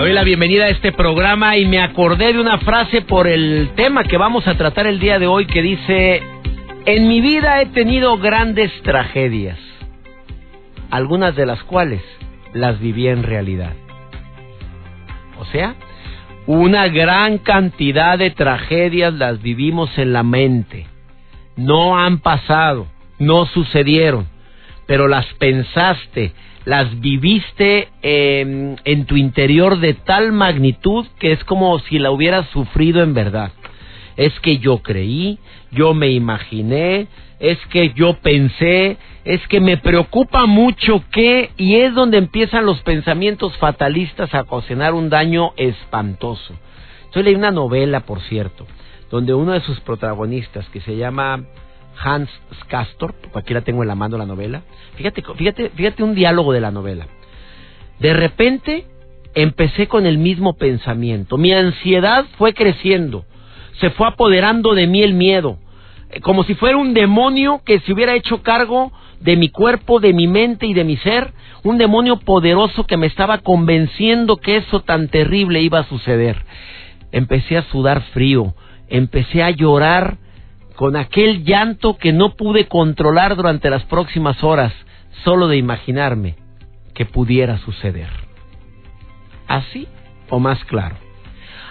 Doy la bienvenida a este programa y me acordé de una frase por el tema que vamos a tratar el día de hoy que dice, en mi vida he tenido grandes tragedias, algunas de las cuales las viví en realidad. O sea, una gran cantidad de tragedias las vivimos en la mente. No han pasado, no sucedieron, pero las pensaste, las viviste em, en tu interior de tal magnitud que es como si la hubieras sufrido en verdad. Es que yo creí, yo me imaginé, es que yo pensé, es que me preocupa mucho que, y es donde empiezan los pensamientos fatalistas a ocasionar un daño espantoso. Yo leí una novela, por cierto, donde uno de sus protagonistas, que se llama Hans Castor, aquí la tengo en la mano la novela, fíjate, fíjate, fíjate un diálogo de la novela. De repente empecé con el mismo pensamiento, mi ansiedad fue creciendo, se fue apoderando de mí el miedo, como si fuera un demonio que se hubiera hecho cargo de mi cuerpo, de mi mente y de mi ser, un demonio poderoso que me estaba convenciendo que eso tan terrible iba a suceder. Empecé a sudar frío, empecé a llorar con aquel llanto que no pude controlar durante las próximas horas, solo de imaginarme que pudiera suceder. ¿Así o más claro?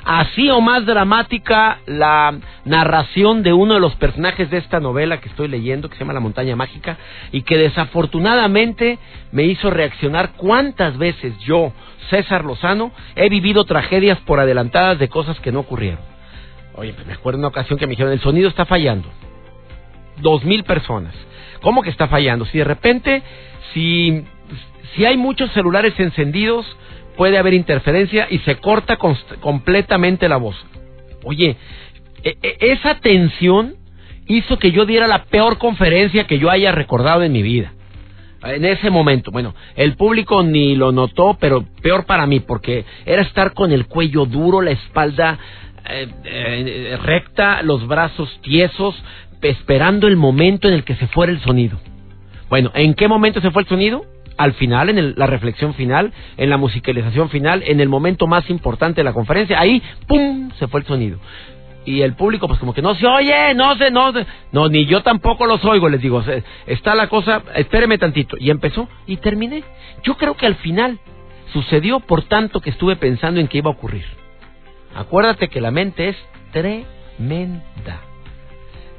así o más dramática la narración de uno de los personajes de esta novela que estoy leyendo, que se llama La montaña mágica, y que desafortunadamente me hizo reaccionar cuántas veces yo, César Lozano, he vivido tragedias por adelantadas de cosas que no ocurrieron. Oye, pues me acuerdo una ocasión que me dijeron, el sonido está fallando. Dos mil personas. ¿Cómo que está fallando? Si de repente, si, si hay muchos celulares encendidos, puede haber interferencia y se corta completamente la voz. Oye, e, e, esa tensión hizo que yo diera la peor conferencia que yo haya recordado en mi vida. En ese momento, bueno, el público ni lo notó, pero peor para mí, porque era estar con el cuello duro, la espalda eh, eh, recta, los brazos tiesos, esperando el momento en el que se fuera el sonido. Bueno, ¿en qué momento se fue el sonido? al final, en la reflexión final, en la musicalización final, en el momento más importante de la conferencia, ahí, ¡pum!, se fue el sonido. Y el público, pues como que no se oye, no se, no, no, ni yo tampoco los oigo, les digo, está la cosa, espéreme tantito. Y empezó y terminé. Yo creo que al final sucedió por tanto que estuve pensando en qué iba a ocurrir. Acuérdate que la mente es tremenda.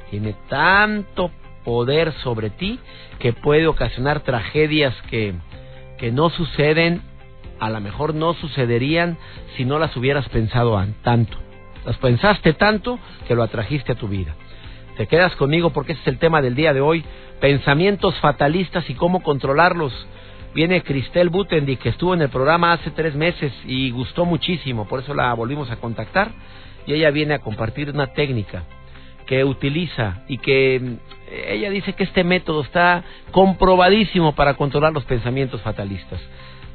Tiene tanto poder sobre ti que puede ocasionar tragedias que, que no suceden, a lo mejor no sucederían si no las hubieras pensado tanto. Las pensaste tanto que lo atrajiste a tu vida. Te quedas conmigo porque ese es el tema del día de hoy, pensamientos fatalistas y cómo controlarlos. Viene Cristel Butendi, que estuvo en el programa hace tres meses y gustó muchísimo, por eso la volvimos a contactar y ella viene a compartir una técnica que utiliza y que mm, ella dice que este método está comprobadísimo para controlar los pensamientos fatalistas.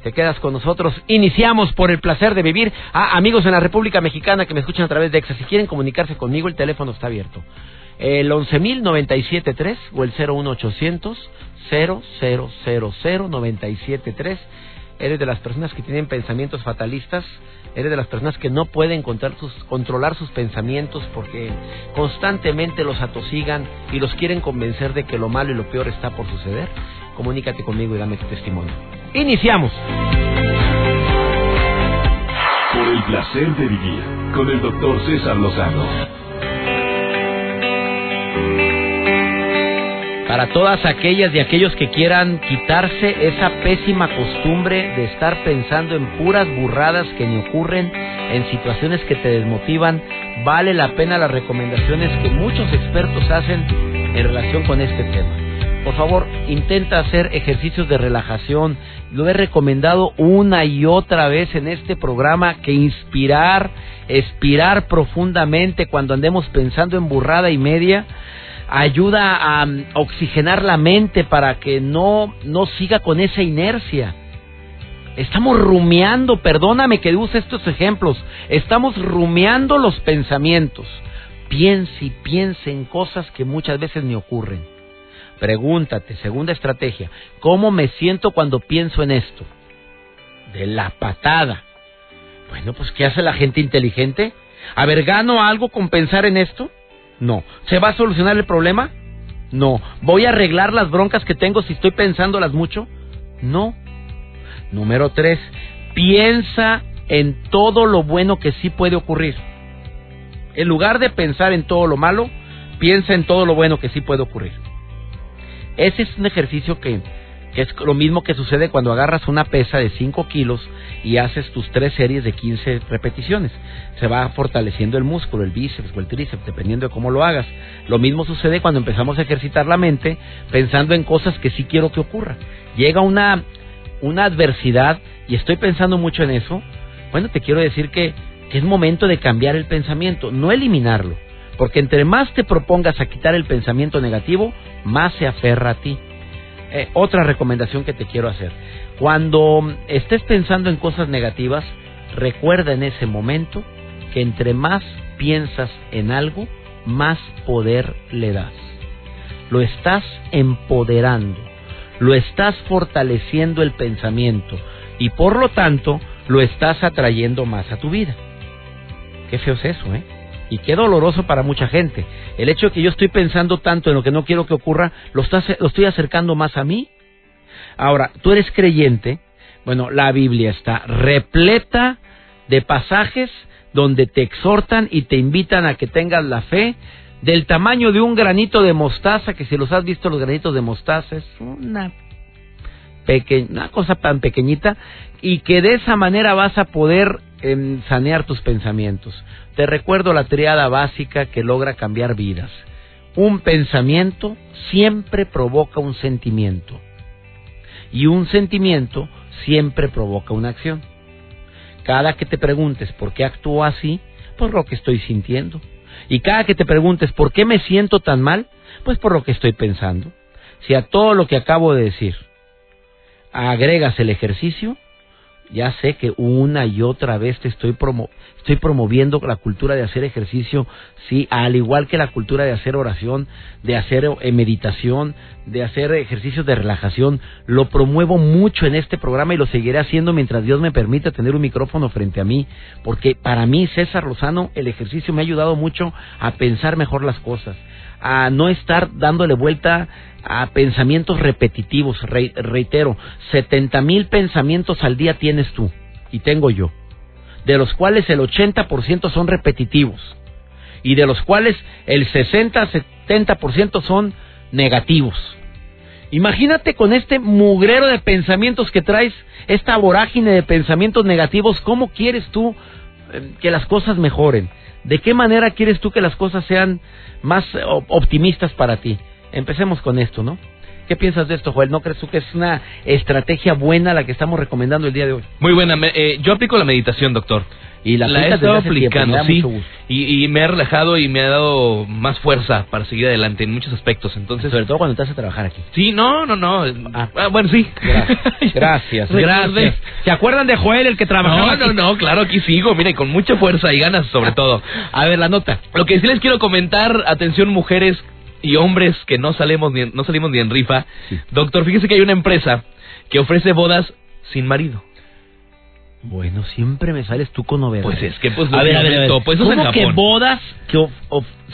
Te quedas con nosotros. Iniciamos por el placer de vivir. ah, amigos en la República Mexicana que me escuchan a través de EXA, si quieren comunicarse conmigo, el teléfono está abierto. El 11.097.3 o el 01800 0000973 eres de las personas que tienen pensamientos fatalistas, eres de las personas que no pueden controlar sus pensamientos porque constantemente los atosigan y los quieren convencer de que lo malo y lo peor está por suceder, comunícate conmigo y dame tu testimonio. Iniciamos. Por el placer de vivir con el doctor César Lozano. Para todas aquellas y aquellos que quieran quitarse esa pésima costumbre de estar pensando en puras burradas que ni ocurren, en situaciones que te desmotivan, vale la pena las recomendaciones que muchos expertos hacen en relación con este tema. Por favor, intenta hacer ejercicios de relajación. Lo he recomendado una y otra vez en este programa que inspirar, expirar profundamente cuando andemos pensando en burrada y media ayuda a um, oxigenar la mente para que no no siga con esa inercia. Estamos rumiando, perdóname que use estos ejemplos, estamos rumiando los pensamientos. Piense y piense en cosas que muchas veces ni ocurren. Pregúntate, segunda estrategia, ¿cómo me siento cuando pienso en esto? De la patada. Bueno, pues ¿qué hace la gente inteligente? A ver, ¿gano algo con pensar en esto? No. ¿Se va a solucionar el problema? No. ¿Voy a arreglar las broncas que tengo si estoy pensándolas mucho? No. Número tres, piensa en todo lo bueno que sí puede ocurrir. En lugar de pensar en todo lo malo, piensa en todo lo bueno que sí puede ocurrir. Ese es un ejercicio que, es lo mismo que sucede cuando agarras una pesa de 5 kilos y haces tus tres series de 15 repeticiones. Se va fortaleciendo el músculo, el bíceps o el tríceps, dependiendo de cómo lo hagas. Lo mismo sucede cuando empezamos a ejercitar la mente pensando en cosas que sí quiero que ocurra. Llega una, una adversidad y estoy pensando mucho en eso. Bueno, te quiero decir que, que es momento de cambiar el pensamiento, no eliminarlo porque entre más te propongas a quitar el pensamiento negativo, más se aferra a ti. Eh, otra recomendación que te quiero hacer. Cuando estés pensando en cosas negativas, recuerda en ese momento que entre más piensas en algo, más poder le das. Lo estás empoderando, lo estás fortaleciendo el pensamiento y por lo tanto lo estás atrayendo más a tu vida. Qué feo es eso, ¿eh? Y qué doloroso para mucha gente. El hecho de que yo estoy pensando tanto en lo que no quiero que ocurra, lo, lo estoy acercando más a mí. Ahora, tú eres creyente. Bueno, la Biblia está repleta de pasajes donde te exhortan y te invitan a que tengas la fe del tamaño de un granito de mostaza, que si los has visto los granitos de mostaza es una, una cosa tan pequeñita, y que de esa manera vas a poder em, sanear tus pensamientos. Te recuerdo la triada básica que logra cambiar vidas. Un pensamiento siempre provoca un sentimiento. Y un sentimiento siempre provoca una acción. Cada que te preguntes por qué actúo así, por lo que estoy sintiendo. Y cada que te preguntes por qué me siento tan mal, pues por lo que estoy pensando. Si a todo lo que acabo de decir agregas el ejercicio, ya sé que una y otra vez te estoy, promo estoy promoviendo la cultura de hacer ejercicio, sí, al igual que la cultura de hacer oración, de hacer eh, meditación, de hacer ejercicios de relajación. Lo promuevo mucho en este programa y lo seguiré haciendo mientras Dios me permita tener un micrófono frente a mí, porque para mí, César Lozano, el ejercicio me ha ayudado mucho a pensar mejor las cosas, a no estar dándole vuelta a pensamientos repetitivos. reitero, 70 mil pensamientos al día tienes tú y tengo yo, de los cuales el 80% son repetitivos y de los cuales el 60-70% son negativos. Imagínate con este mugrero de pensamientos que traes, esta vorágine de pensamientos negativos, ¿cómo quieres tú eh, que las cosas mejoren? ¿De qué manera quieres tú que las cosas sean más optimistas para ti? Empecemos con esto, ¿no? ¿Qué piensas de esto, Joel? ¿No crees tú que es una estrategia buena la que estamos recomendando el día de hoy? Muy buena. Eh, yo aplico la meditación, doctor. Y la, he estado aplicando, sí. Y, me ha relajado y me ha dado más fuerza para seguir adelante en muchos aspectos. Entonces, sobre todo cuando estás a trabajar aquí. Sí, no, no, no. Ah. ah bueno, sí. Gracias. Gracias. ¿Se acuerdan de Joel, el que trabajaba? No, no, no, claro, aquí sigo. Mire, con mucha fuerza y ganas, sobre todo. A ver, la nota. Lo que sí les quiero comentar, atención, mujeres y hombres que no salimos ni, no salimos ni en rifa. Doctor, fíjese que hay una empresa que ofrece bodas sin marido. Bueno, siempre me sales tú con novedades. Pues es que, pues, a ver, a ver, Pues ¿Cómo que bodas, que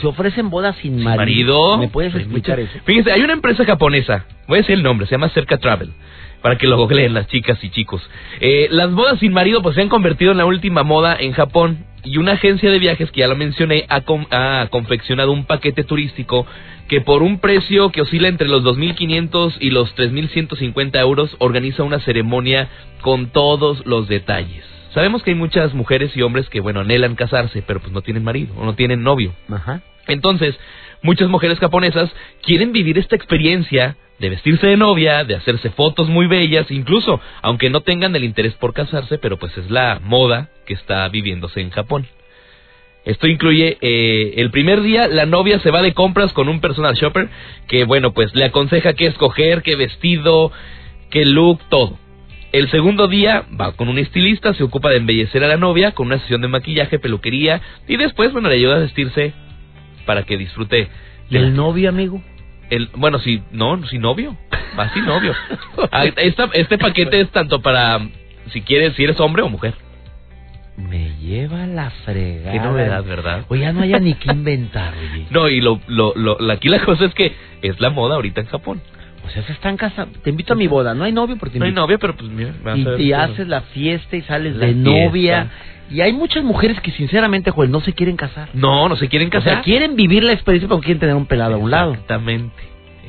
se ofrecen bodas sin, marido? ¿Me puedes explicar eso? Fíjese, hay una empresa japonesa, voy a decir el nombre, se llama Cerca Travel, para que lo googleen las chicas y chicos. Eh, las bodas sin marido, pues se han convertido en la última moda en Japón, y una agencia de viajes, que ya lo mencioné, ha, ha confeccionado un paquete turístico que por un precio que oscila entre los 2.500 y los 3.150 euros organiza una ceremonia con todos los detalles. Sabemos que hay muchas mujeres y hombres que, bueno, anhelan casarse, pero pues no tienen marido o no tienen novio. Ajá. Entonces, muchas mujeres japonesas quieren vivir esta experiencia de vestirse de novia, de hacerse fotos muy bellas, incluso aunque no tengan el interés por casarse, pero pues es la moda que está viviéndose en Japón. Esto incluye eh, el primer día la novia se va de compras con un personal shopper que bueno pues le aconseja qué escoger, qué vestido, qué look, todo. El segundo día va con un estilista, se ocupa de embellecer a la novia con una sesión de maquillaje, peluquería y después bueno le ayuda a vestirse para que disfrute. ¿Y el novio, amigo? El, bueno, si no, si novio, así novio. Esta, este paquete es tanto para si quieres, si eres hombre o mujer. Me lleva la fregada. Qué novedad, ¿verdad? Oye, ya no haya ni que inventar, oye. No, y lo, lo, lo, aquí la cosa es que es la moda ahorita en Japón. O sea, se están casando. Te invito a mi boda. No hay novio porque No hay novio, pero pues mira. vas a ver Y, y haces la fiesta y sales La de novia. fiesta. Y hay muchas mujeres que sinceramente, Joel, no se quieren casar. No, no se quieren O casar. sea, quieren vivir la experiencia, pero quieren tener un pelado a un lado. Exactamente.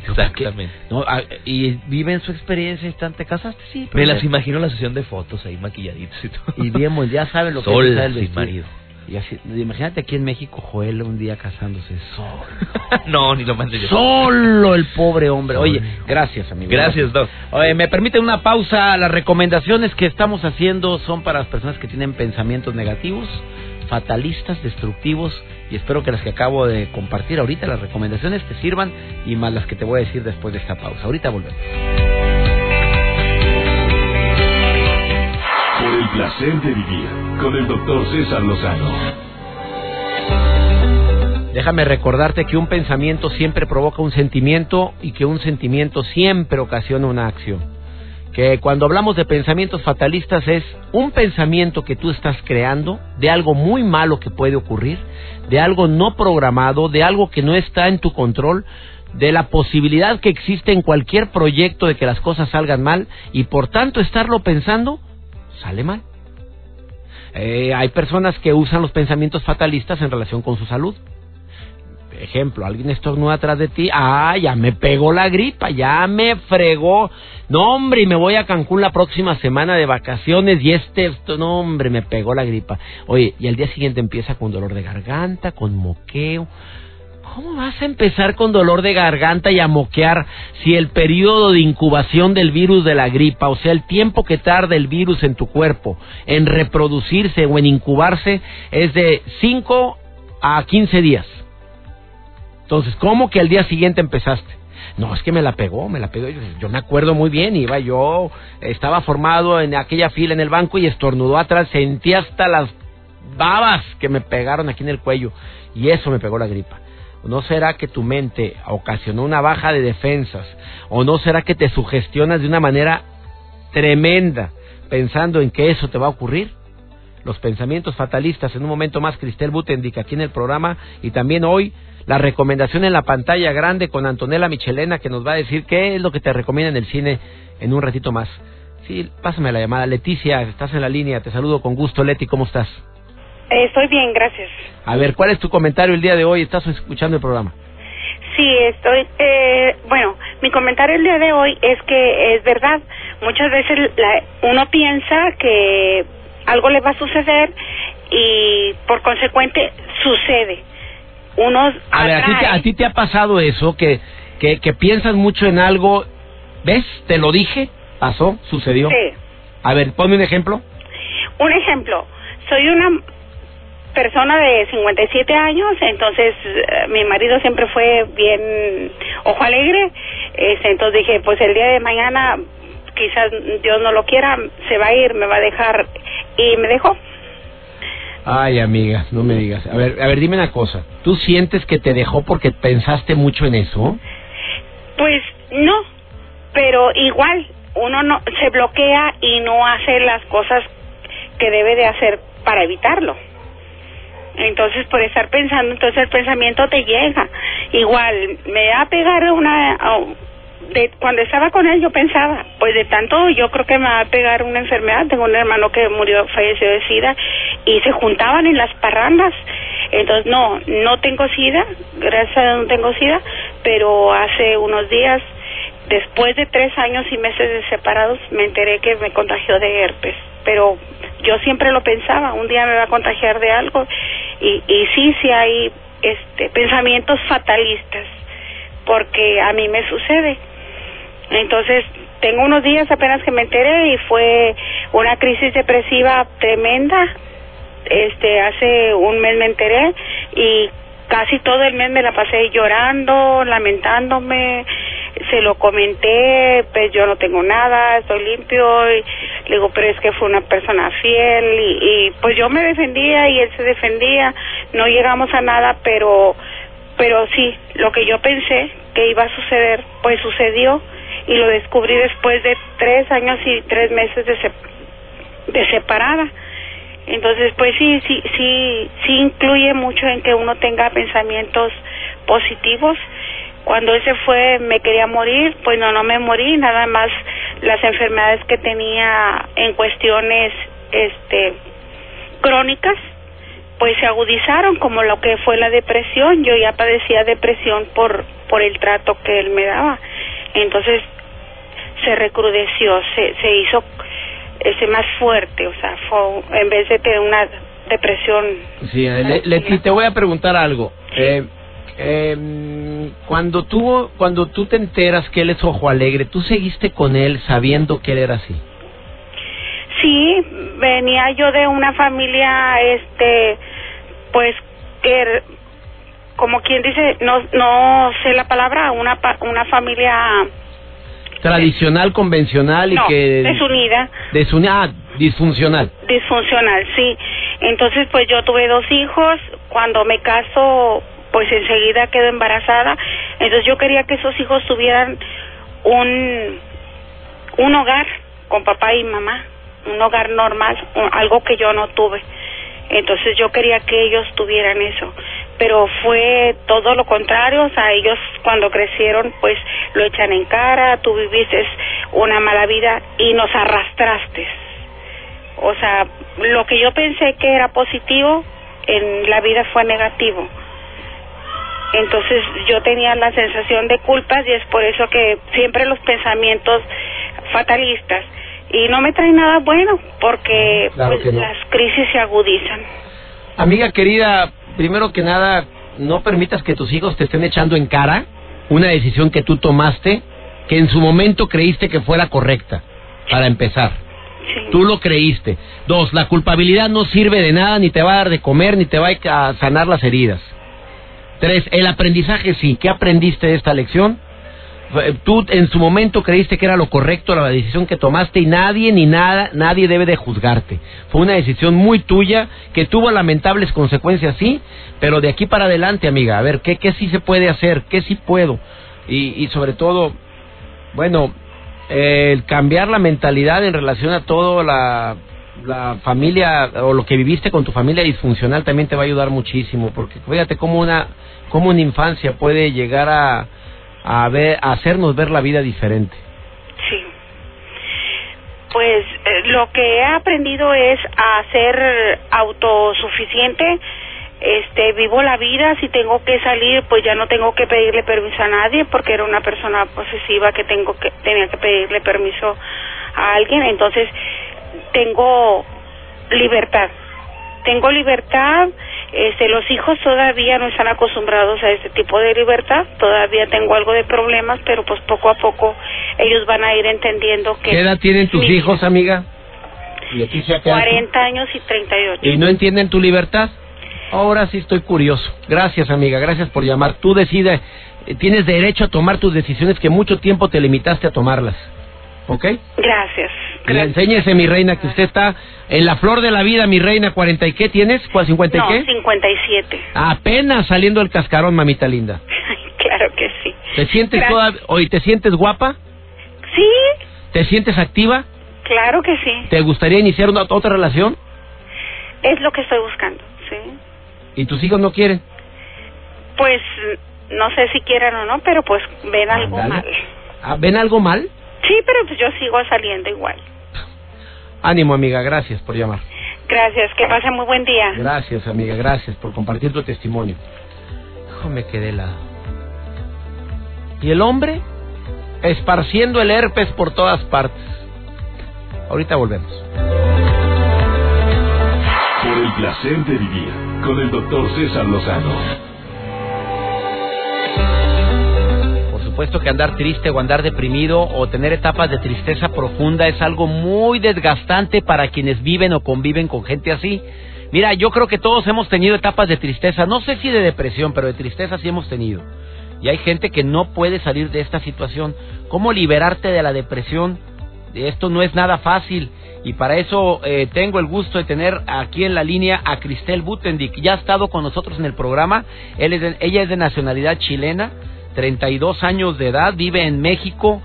Exactamente. No, ah, y viven su experiencia y están, ¿te casaste? Sí. pero Me las imagino la sesión de fotos ahí maquilladitas y todo. Y bien, pues, ya saben lo que Sola, es el sin vestido. marido. Y así, imagínate aquí en México, Joel un día casándose solo. no, ni lo mandé yo. Solo el pobre hombre. Oye, gracias, amigo. Gracias, Doc. Oye, me permiten una pausa. Las recomendaciones que estamos haciendo son para las personas que tienen pensamientos negativos, fatalistas, destructivos. Y espero que las que acabo de compartir ahorita, las recomendaciones, te sirvan y más las que te voy a decir después de esta pausa. Ahorita volvemos. Por el placer de vivir con el doctor César Lozano. Déjame recordarte que un pensamiento siempre provoca un sentimiento y que un sentimiento siempre ocasiona una acción. Que cuando hablamos de pensamientos fatalistas es un pensamiento que tú estás creando de algo muy malo que puede ocurrir, de algo no programado, de algo que no está en tu control, de la posibilidad que existe en cualquier proyecto de que las cosas salgan mal y por tanto estarlo pensando sale mal. Eh, hay personas que usan los pensamientos fatalistas en relación con su salud. Ejemplo, alguien estornuda atrás de ti, ah, ya me pegó la gripa, ya me fregó. No, hombre, y me voy a Cancún la próxima semana de vacaciones y este, esto, no, hombre, me pegó la gripa. Oye, y al día siguiente empieza con dolor de garganta, con moqueo. ¿Cómo vas a empezar con dolor de garganta y a moquear si el periodo de incubación del virus de la gripa, o sea, el tiempo que tarda el virus en tu cuerpo en reproducirse o en incubarse es de 5 a 15 días? Entonces, ¿cómo que al día siguiente empezaste? No, es que me la pegó, me la pegó. Yo, yo me acuerdo muy bien, iba yo, estaba formado en aquella fila en el banco y estornudó atrás, sentí hasta las babas que me pegaron aquí en el cuello y eso me pegó la gripa. ¿No será que tu mente ocasionó una baja de defensas? ¿O no será que te sugestionas de una manera tremenda pensando en que eso te va a ocurrir? Los pensamientos fatalistas, en un momento más Cristel Butendic aquí en el programa y también hoy la recomendación en la pantalla grande con Antonella Michelena que nos va a decir qué es lo que te recomienda en el cine en un ratito más. Sí, pásame la llamada. Leticia, estás en la línea, te saludo con gusto. Leti, ¿cómo estás? Eh, estoy bien, gracias. A ver, ¿cuál es tu comentario el día de hoy? ¿Estás escuchando el programa? Sí, estoy. Eh, bueno, mi comentario el día de hoy es que es verdad. Muchas veces la- uno piensa que algo le va a suceder y por consecuente sucede. Uno A ver, ¿a ti, te, atrae- a ti te ha pasado eso? Que, que, que piensas mucho en algo, ¿ves? Te lo dije, pasó, sucedió. Sí. A ver, ponme un ejemplo. Un ejemplo, soy una persona de 57 años, entonces eh, mi marido siempre fue bien ojo alegre, este, entonces dije, pues el día de mañana quizás Dios no lo quiera, se va a ir, me va a dejar y me dejó. Ay, amiga, no me digas. A ver, a ver, dime una cosa. ¿Tú sientes que te dejó porque pensaste mucho en eso? Pues no, pero igual uno no se bloquea y no hace las cosas que debe de hacer para evitarlo. Entonces, por estar pensando, entonces el pensamiento te llega. Igual, me va a pegar una... de, cuando estaba con él yo pensaba, pues de tanto yo creo que me va a pegar una enfermedad. Tengo un hermano que murió, falleció de SIDA y se juntaban en las parrandas. Entonces, no, no tengo SIDA, gracias a Dios no tengo SIDA, pero hace unos días, después de tres años y meses de separados, me enteré que me contagió de herpes. Pero yo siempre lo pensaba, un día me va a contagiar de algo y, y sí, sí hay este pensamientos fatalistas, porque a mí me sucede. Entonces, tengo unos días apenas que me enteré y fue una crisis depresiva tremenda. Este, hace un mes me enteré y casi todo el mes me la pasé llorando, lamentándome, se lo comenté, pues yo no tengo nada, estoy limpio, y le digo, pero es que fue una persona fiel, y, y pues yo me defendía y él se defendía, no llegamos a nada, pero, pero sí, lo que yo pensé que iba a suceder, pues sucedió, y lo descubrí después de tres años y tres meses de, de separada. Entonces, pues sí, sí, sí, sí incluye mucho en que uno tenga pensamientos positivos. Cuando él se fue, me quería morir, pues no, no me morí, nada más las enfermedades que tenía en cuestiones, este, crónicas, pues se agudizaron, como lo que fue la depresión. Yo ya padecía depresión por, por el trato que él me daba. Entonces, se recrudeció, se, se hizo ese más fuerte, o sea, fue, en vez de tener una depresión. Sí, Leti, te voy a preguntar algo. Eh, eh, cuando tú cuando tú te enteras que él es ojo alegre, ¿tú seguiste con él sabiendo que él era así? Sí, venía yo de una familia, este, pues que, como quien dice, no no sé la palabra, una una familia tradicional, convencional y que... desunida. Desunida, ah, disfuncional. Disfuncional, sí. Entonces, pues yo tuve dos hijos. Cuando me caso, pues enseguida quedo embarazada. Entonces yo quería que esos hijos tuvieran un, un hogar con papá y mamá, un hogar normal, algo que yo no tuve. Entonces yo quería que ellos tuvieran eso pero fue todo lo contrario, o sea, ellos cuando crecieron pues lo echan en cara, tú viviste una mala vida y nos arrastraste. O sea, lo que yo pensé que era positivo en la vida fue negativo. Entonces yo tenía la sensación de culpas y es por eso que siempre los pensamientos fatalistas y no me traen nada bueno porque pues, las crisis se agudizan. Amiga querida, primero que nada, no permitas que tus hijos te estén echando en cara una decisión que tú tomaste que en su momento creíste que fuera correcta, para empezar. Tú lo creíste. Dos, la culpabilidad no sirve de nada, ni te va a dar de comer, ni te va a sanar las heridas. Tres, el aprendizaje sí. ¿Qué aprendiste de esta lección? Tú en su momento creíste que era lo correcto la decisión que tomaste y nadie ni nada, nadie debe de juzgarte. Fue una decisión muy tuya que tuvo lamentables consecuencias, sí, pero de aquí para adelante, amiga, a ver, ¿qué, qué sí se puede hacer? ¿Qué sí puedo? Y, y sobre todo, bueno, el cambiar la mentalidad en relación a todo la, la familia o lo que viviste con tu familia disfuncional también te va a ayudar muchísimo, porque fíjate cómo una, cómo una infancia puede llegar a a, ver, hacernos ver la vida diferente. Sí. Pues eh, lo que he aprendido es a ser autosuficiente. Este, vivo la vida, si tengo que salir, pues ya no tengo que pedirle permiso a nadie porque era una persona posesiva que tengo que tenía que pedirle permiso a alguien, entonces tengo libertad. Tengo libertad este, los hijos todavía no están acostumbrados a este tipo de libertad, todavía tengo algo de problemas, pero pues poco a poco ellos van a ir entendiendo que... ¿Qué edad tienen tus hijos, amiga? ¿Y 40 años y 38. ¿Y no entienden tu libertad? Ahora sí estoy curioso. Gracias, amiga, gracias por llamar. Tú decides, eh, tienes derecho a tomar tus decisiones que mucho tiempo te limitaste a tomarlas. ¿Ok? Gracias. Enséñese, mi reina, que usted está en la flor de la vida, mi reina. ¿40 y qué tienes? ¿50 y no, qué? 57. Apenas saliendo el cascarón, mamita linda. claro que sí. ¿Te sientes toda... Hoy te sientes guapa? Sí. ¿Te sientes activa? Claro que sí. ¿Te gustaría iniciar una, otra relación? Es lo que estoy buscando, sí. ¿Y tus hijos no quieren? Pues no sé si quieren o no, pero pues ven algo mal. Ah, ¿Ven algo mal? Sí, pero pues yo sigo saliendo igual. Ánimo, amiga, gracias por llamar. Gracias, que pase muy buen día. Gracias, amiga, gracias por compartir tu testimonio. Hijo, me quedé la. ¿Y el hombre? Esparciendo el herpes por todas partes. Ahorita volvemos. Por el placer de vivir con el doctor César Lozano supuesto que andar triste o andar deprimido o tener etapas de tristeza profunda es algo muy desgastante para quienes viven o conviven con gente así. Mira, yo creo que todos hemos tenido etapas de tristeza, no sé si de depresión, pero de tristeza sí hemos tenido. Y hay gente que no puede salir de esta situación. ¿Cómo liberarte de la depresión? Esto no es nada fácil. Y para eso eh, tengo el gusto de tener aquí en la línea a Cristel Butendik. Ya ha estado con nosotros en el programa. Él es ella es de nacionalidad chilena, 32 años de edad, vive en México,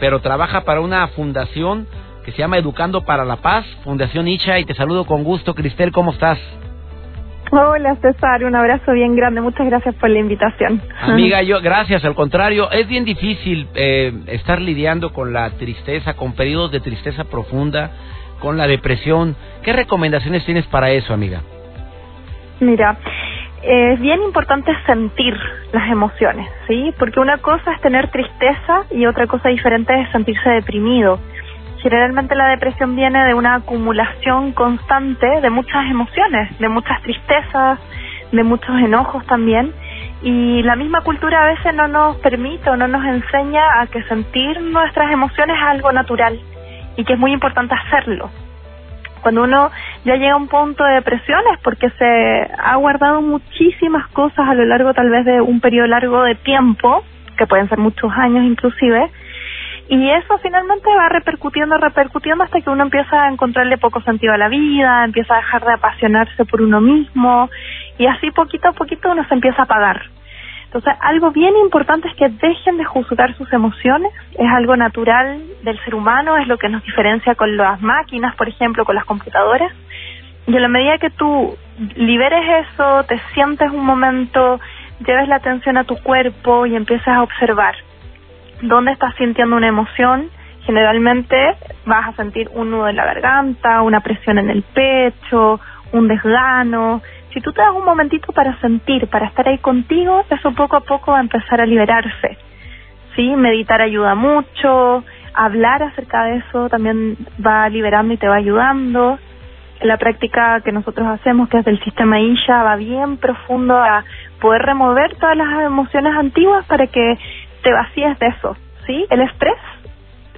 pero trabaja para una fundación que se llama Educando para la Paz, Fundación Icha, y te saludo con gusto. Cristel, ¿cómo estás? Hola César, un abrazo bien grande, muchas gracias por la invitación. Amiga, yo gracias, al contrario, es bien difícil eh, estar lidiando con la tristeza, con periodos de tristeza profunda, con la depresión. ¿Qué recomendaciones tienes para eso, amiga? Mira, es bien importante sentir las emociones, ¿sí? Porque una cosa es tener tristeza y otra cosa diferente es sentirse deprimido. Generalmente la depresión viene de una acumulación constante de muchas emociones, de muchas tristezas, de muchos enojos también. Y la misma cultura a veces no nos permite o no nos enseña a que sentir nuestras emociones es algo natural y que es muy importante hacerlo. Cuando uno ya llega a un punto de depresión es porque se ha guardado muchísimas cosas a lo largo tal vez de un periodo largo de tiempo, que pueden ser muchos años inclusive, y eso finalmente va repercutiendo, repercutiendo hasta que uno empieza a encontrarle poco sentido a la vida, empieza a dejar de apasionarse por uno mismo y así poquito a poquito uno se empieza a apagar. Entonces, algo bien importante es que dejen de juzgar sus emociones, es algo natural del ser humano, es lo que nos diferencia con las máquinas, por ejemplo, con las computadoras. Y a la medida que tú liberes eso, te sientes un momento, lleves la atención a tu cuerpo y empiezas a observar dónde estás sintiendo una emoción, generalmente vas a sentir un nudo en la garganta, una presión en el pecho, un desgano. Si tú te das un momentito para sentir, para estar ahí contigo, eso poco a poco va a empezar a liberarse. ¿Sí? Meditar ayuda mucho, hablar acerca de eso también va liberando y te va ayudando. La práctica que nosotros hacemos, que es del sistema ISHA, va bien profundo a poder remover todas las emociones antiguas para que te vacías de eso, ¿sí? El estrés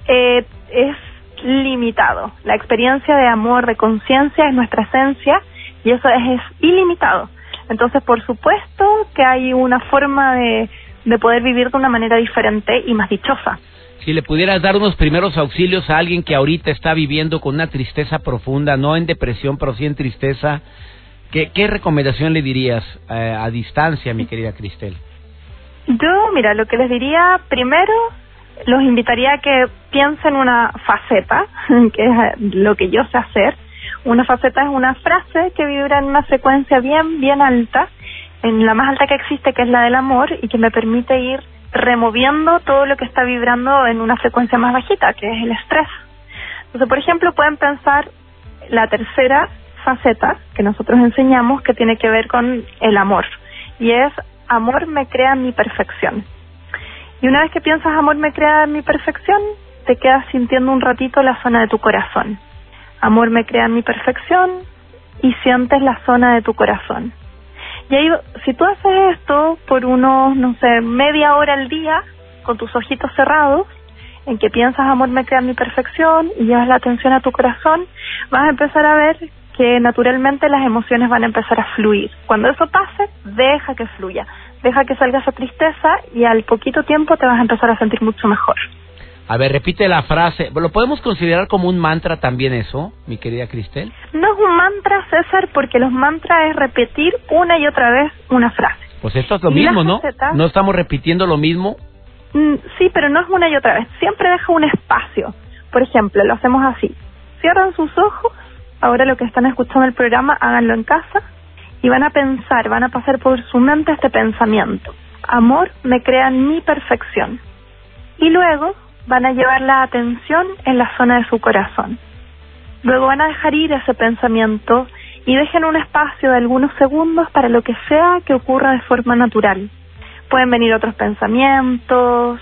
eh, es limitado. La experiencia de amor, de conciencia es nuestra esencia y eso es, ilimitado. Entonces, por supuesto que hay una forma de, de poder vivir de una manera diferente y más dichosa. Si le pudieras dar unos primeros auxilios a alguien que ahorita está viviendo con una tristeza profunda, no en depresión, pero sí en tristeza, ¿qué, qué recomendación le dirías eh, a distancia, mi querida Cristel? Yo, mira, lo que les diría primero, los invitaría a que piensen una faceta, que es lo que yo sé hacer. Una faceta es una frase que vibra en una frecuencia bien, bien alta, en la más alta que existe, que es la del amor, y que me permite ir removiendo todo lo que está vibrando en una frecuencia más bajita, que es el estrés. Entonces, por ejemplo, pueden pensar la tercera faceta que nosotros enseñamos que tiene que ver con el amor, y es amor me crea mi perfección. Y una vez que piensas amor me crea mi perfección, te quedas sintiendo un ratito la zona de tu corazón. Amor me crea mi perfección y sientes la zona de tu corazón. Y ahí, si tú haces esto por unos, no sé, media hora al día, con tus ojitos cerrados, en que piensas amor me crea mi perfección y llevas la atención a tu corazón, vas a empezar a ver que naturalmente las emociones van a empezar a fluir. Cuando eso pase, deja que fluya, deja que salga esa tristeza y al poquito tiempo te vas a empezar a sentir mucho mejor. A ver, repite la frase. ¿Lo podemos considerar como un mantra también eso, mi querida Cristel? No es un mantra, César, porque los mantras es repetir una y otra vez una frase. Pues esto es lo mismo, ¿no? ¿No estamos repitiendo lo mismo? Mm, sí, pero no es una y otra vez. Siempre deja un espacio. Por ejemplo, lo hacemos así. Cierran sus ojos ahora lo que están escuchando el programa, háganlo en casa y van a pensar, van a pasar por su mente este pensamiento. Amor me crea mi perfección. Y luego van a llevar la atención en la zona de su corazón. Luego van a dejar ir ese pensamiento y dejen un espacio de algunos segundos para lo que sea que ocurra de forma natural. Pueden venir otros pensamientos,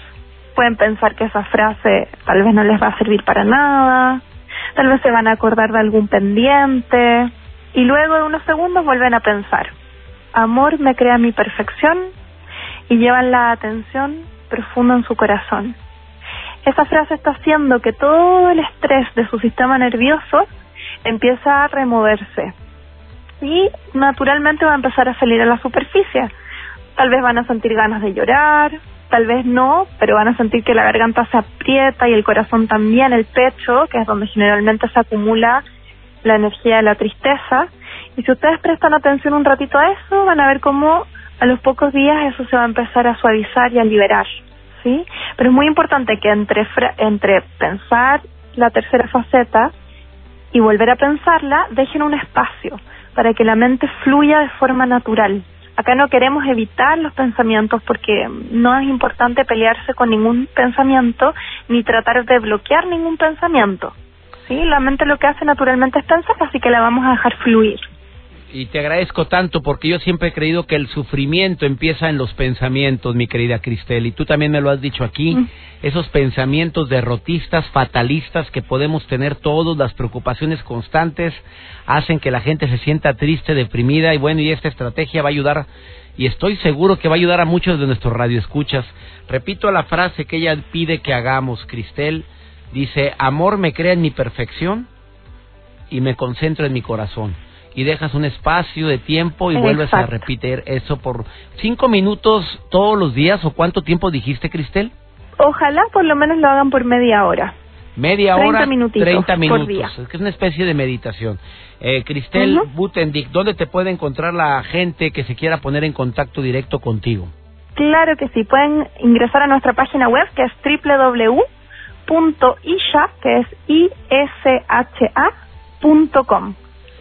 pueden pensar que esa frase tal vez no les va a servir para nada, tal vez se van a acordar de algún pendiente y luego de unos segundos vuelven a pensar, amor me crea mi perfección y llevan la atención profundo en su corazón. Esa frase está haciendo que todo el estrés de su sistema nervioso empieza a removerse y naturalmente va a empezar a salir a la superficie. Tal vez van a sentir ganas de llorar, tal vez no, pero van a sentir que la garganta se aprieta y el corazón también, el pecho, que es donde generalmente se acumula la energía de la tristeza. Y si ustedes prestan atención un ratito a eso, van a ver cómo a los pocos días eso se va a empezar a suavizar y a liberar, ¿sí? Pero es muy importante que entre, entre pensar la tercera faceta y volver a pensarla, dejen un espacio para que la mente fluya de forma natural. Acá no queremos evitar los pensamientos porque no es importante pelearse con ningún pensamiento ni tratar de bloquear ningún pensamiento. ¿sí? La mente lo que hace naturalmente es pensar, así que la vamos a dejar fluir y te agradezco tanto porque yo siempre he creído que el sufrimiento empieza en los pensamientos, mi querida Cristel, y tú también me lo has dicho aquí, mm. esos pensamientos derrotistas, fatalistas que podemos tener todos, las preocupaciones constantes hacen que la gente se sienta triste, deprimida, y bueno, y esta estrategia va a ayudar, y estoy seguro que va a ayudar a muchos de nuestros radioescuchas. Repito la frase que ella pide que hagamos, Cristel, dice, amor me crea en mi perfección y me concentro en mi corazón y dejas un espacio de tiempo y vuelves a repetir eso por cinco minutos todos los días o cuánto tiempo dijiste, Cristel? Ojalá por lo menos lo hagan por media hora. Media hora, 30 minutos. Es que es una especie de meditación. Eh, Cristel Butendik, ¿dónde te puede encontrar la gente que se quiera poner en contacto directo contigo? Claro que sí, pueden ingresar a nuestra página web que es www.isha, que es i s h a.com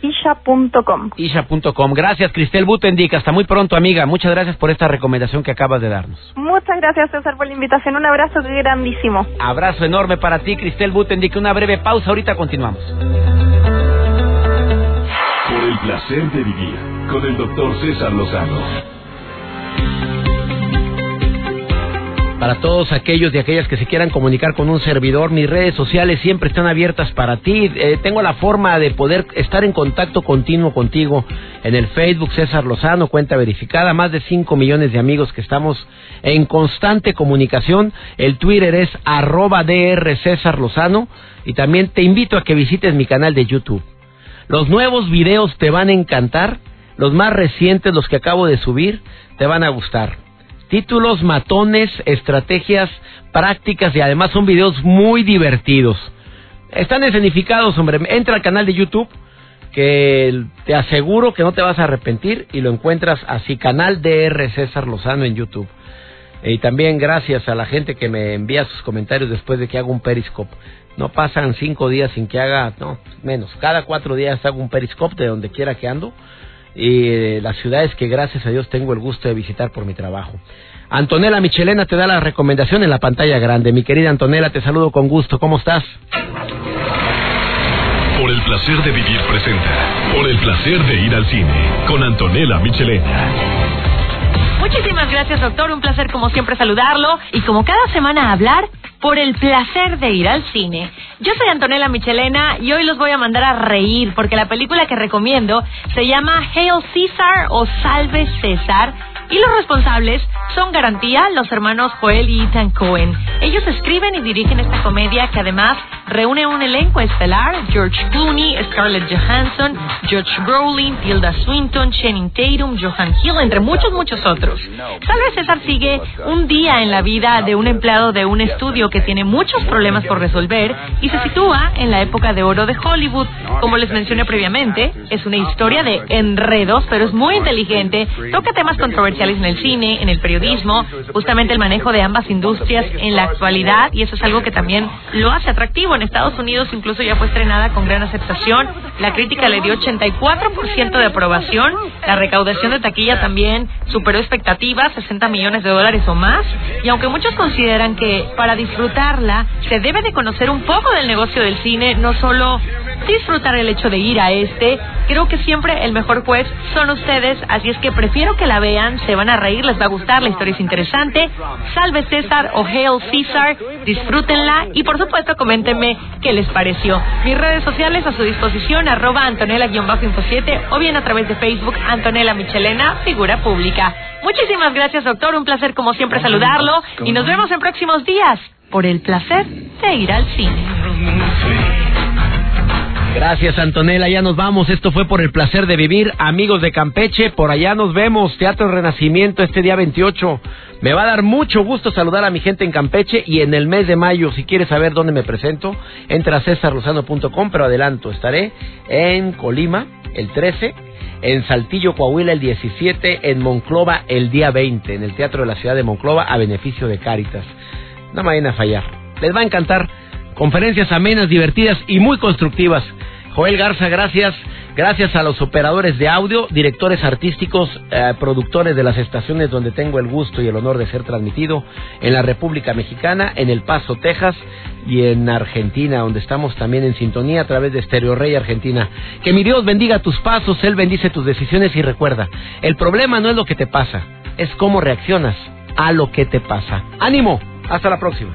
isha.com. Isha.com. Gracias, Cristel Butendik. Hasta muy pronto, amiga. Muchas gracias por esta recomendación que acabas de darnos. Muchas gracias, César, por la invitación. Un abrazo grandísimo. Abrazo enorme para ti, Cristel Butendik. Una breve pausa. Ahorita continuamos. Por el placer de vivir con el doctor César Lozano. Para todos aquellos y aquellas que se quieran comunicar con un servidor, mis redes sociales siempre están abiertas para ti. Eh, tengo la forma de poder estar en contacto continuo contigo en el Facebook César Lozano, cuenta verificada, más de 5 millones de amigos que estamos en constante comunicación. El Twitter es arroba DR César Lozano y también te invito a que visites mi canal de YouTube. Los nuevos videos te van a encantar, los más recientes, los que acabo de subir, te van a gustar títulos matones, estrategias prácticas y además son videos muy divertidos. Están escenificados, hombre. Entra al canal de YouTube que te aseguro que no te vas a arrepentir y lo encuentras así, canal DR César Lozano en YouTube. Y también gracias a la gente que me envía sus comentarios después de que hago un Periscope. No pasan cinco días sin que haga, no, menos. Cada cuatro días hago un Periscope de donde quiera que ando y eh, las ciudades que gracias a Dios tengo el gusto de visitar por mi trabajo. Antonella Michelena te da la recomendación en la pantalla grande. Mi querida Antonella, te saludo con gusto. ¿Cómo estás? Por el placer de vivir presenta. Por el placer de ir al cine. Con Antonella Michelena. Muchísimas gracias, doctor. Un placer, como siempre, saludarlo. Y como cada semana, hablar por el placer de ir al cine. Yo soy Antonella Michelena y hoy los voy a mandar a reír porque la película que recomiendo se llama Hail Caesar o Salve César y los responsables son garantía los hermanos Joel y Ethan Cohen. Ellos escriben y dirigen esta comedia que además reúne un elenco estelar: George Clooney, Scarlett Johansson, George Brolin, Tilda Swinton, Channing Tatum, Johan Hill, entre muchos, muchos otros. Salve César sigue un día en la vida de un empleado de un estudio que tiene muchos problemas por resolver y se sitúa en la época de oro de Hollywood. Como les mencioné previamente, es una historia de enredos, pero es muy inteligente, toca temas controversiales en el cine, en el periodismo, justamente el manejo de ambas industrias en la actualidad y eso es algo que también lo hace atractivo. En Estados Unidos incluso ya fue estrenada con gran aceptación, la crítica le dio 84% de aprobación, la recaudación de taquilla también superó expectativas, 60 millones de dólares o más, y aunque muchos consideran que para disfrutar disfrutarla, se debe de conocer un poco del negocio del cine, no solo disfrutar el hecho de ir a este. Creo que siempre el mejor juez son ustedes, así es que prefiero que la vean, se van a reír, les va a gustar, la historia es interesante. Salve César o Hail César, disfrútenla y por supuesto coméntenme qué les pareció. Mis redes sociales a su disposición, arroba Antonella-Info7 o bien a través de Facebook Antonella Michelena, figura pública. Muchísimas gracias, doctor. Un placer, como siempre, saludarlo. Y nos vemos en próximos días por el placer de ir al cine. Gracias, Antonella. Ya nos vamos. Esto fue por el placer de vivir. Amigos de Campeche, por allá nos vemos. Teatro Renacimiento este día 28. Me va a dar mucho gusto saludar a mi gente en Campeche y en el mes de mayo, si quieres saber dónde me presento, entra a cesarlozano.com, pero adelanto, estaré en Colima el 13, en Saltillo, Coahuila el 17, en Monclova el día 20, en el Teatro de la Ciudad de Monclova a beneficio de Cáritas. No me vayan a fallar. Les va a encantar. Conferencias amenas, divertidas y muy constructivas. Joel Garza, gracias. Gracias a los operadores de audio, directores artísticos, eh, productores de las estaciones donde tengo el gusto y el honor de ser transmitido en la República Mexicana, en El Paso, Texas y en Argentina, donde estamos también en sintonía a través de Stereo Rey Argentina. Que mi Dios bendiga tus pasos, Él bendice tus decisiones y recuerda, el problema no es lo que te pasa, es cómo reaccionas a lo que te pasa. Ánimo, hasta la próxima.